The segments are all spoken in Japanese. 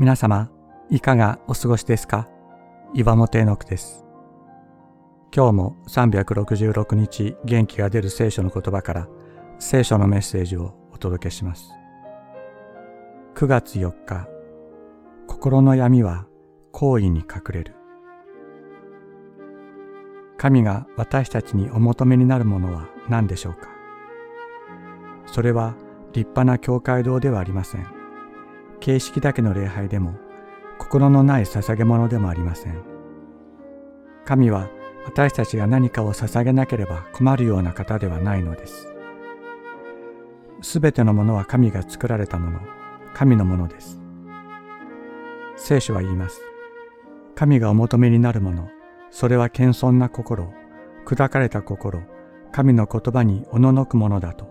皆様、いかがお過ごしですか？岩本絵の句です。今日も366日元気が出る聖書の言葉から聖書のメッセージをお届けします。9月4日、心の闇は行為に隠れる。神が私たちにお求めになるものは何でしょうか？それは立派な教会堂ではありません。形式だけの礼拝でも心のない捧げ物でもありません。神は私たちが何かを捧げなければ困るような方ではないのです。すべてのものは神が作られたもの神のものです。聖書は言います。神がお求めになるものそれは謙遜な心砕かれた心神の言葉におののくものだと。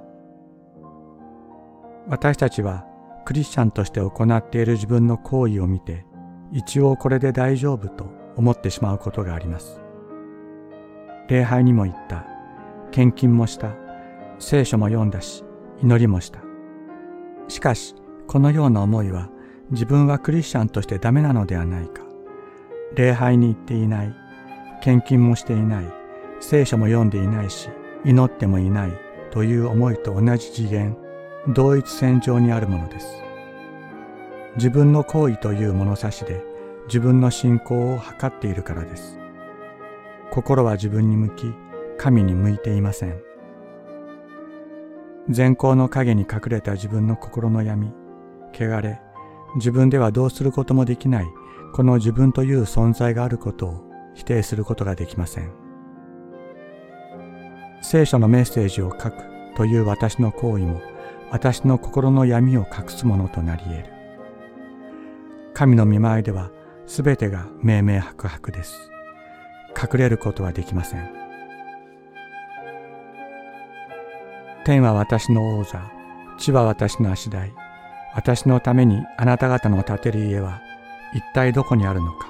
私たちはクリスチャンとして行っている自分の行為を見て一応これで大丈夫と思ってしまうことがあります。礼拝にも行った、献金もした、聖書も読んだし、祈りもした。しかし、このような思いは自分はクリスチャンとしてダメなのではないか。礼拝に行っていない、献金もしていない、聖書も読んでいないし、祈ってもいないという思いと同じ次元、同一線上にあるものです。自分の行為という物差しで自分の信仰を測っているからです。心は自分に向き、神に向いていません。善行の影に隠れた自分の心の闇、汚れ、自分ではどうすることもできないこの自分という存在があることを否定することができません。聖書のメッセージを書くという私の行為も私の心の闇を隠すものとなり得る。神の見舞いでは全てが明々白々です。隠れることはできません。天は私の王座、地は私の足台、私のためにあなた方の建てる家は一体どこにあるのか。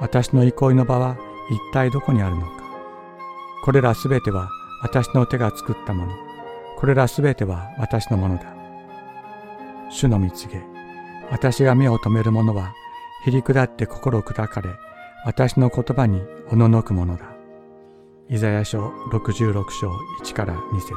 私の憩いの場は一体どこにあるのか。これらすべては私の手が作ったもの。これらすべては私のものだ。主の蜜げ、私が目を留める者は、ひりくだって心砕かれ、私の言葉におののくものだ。イザヤ書66章1から2節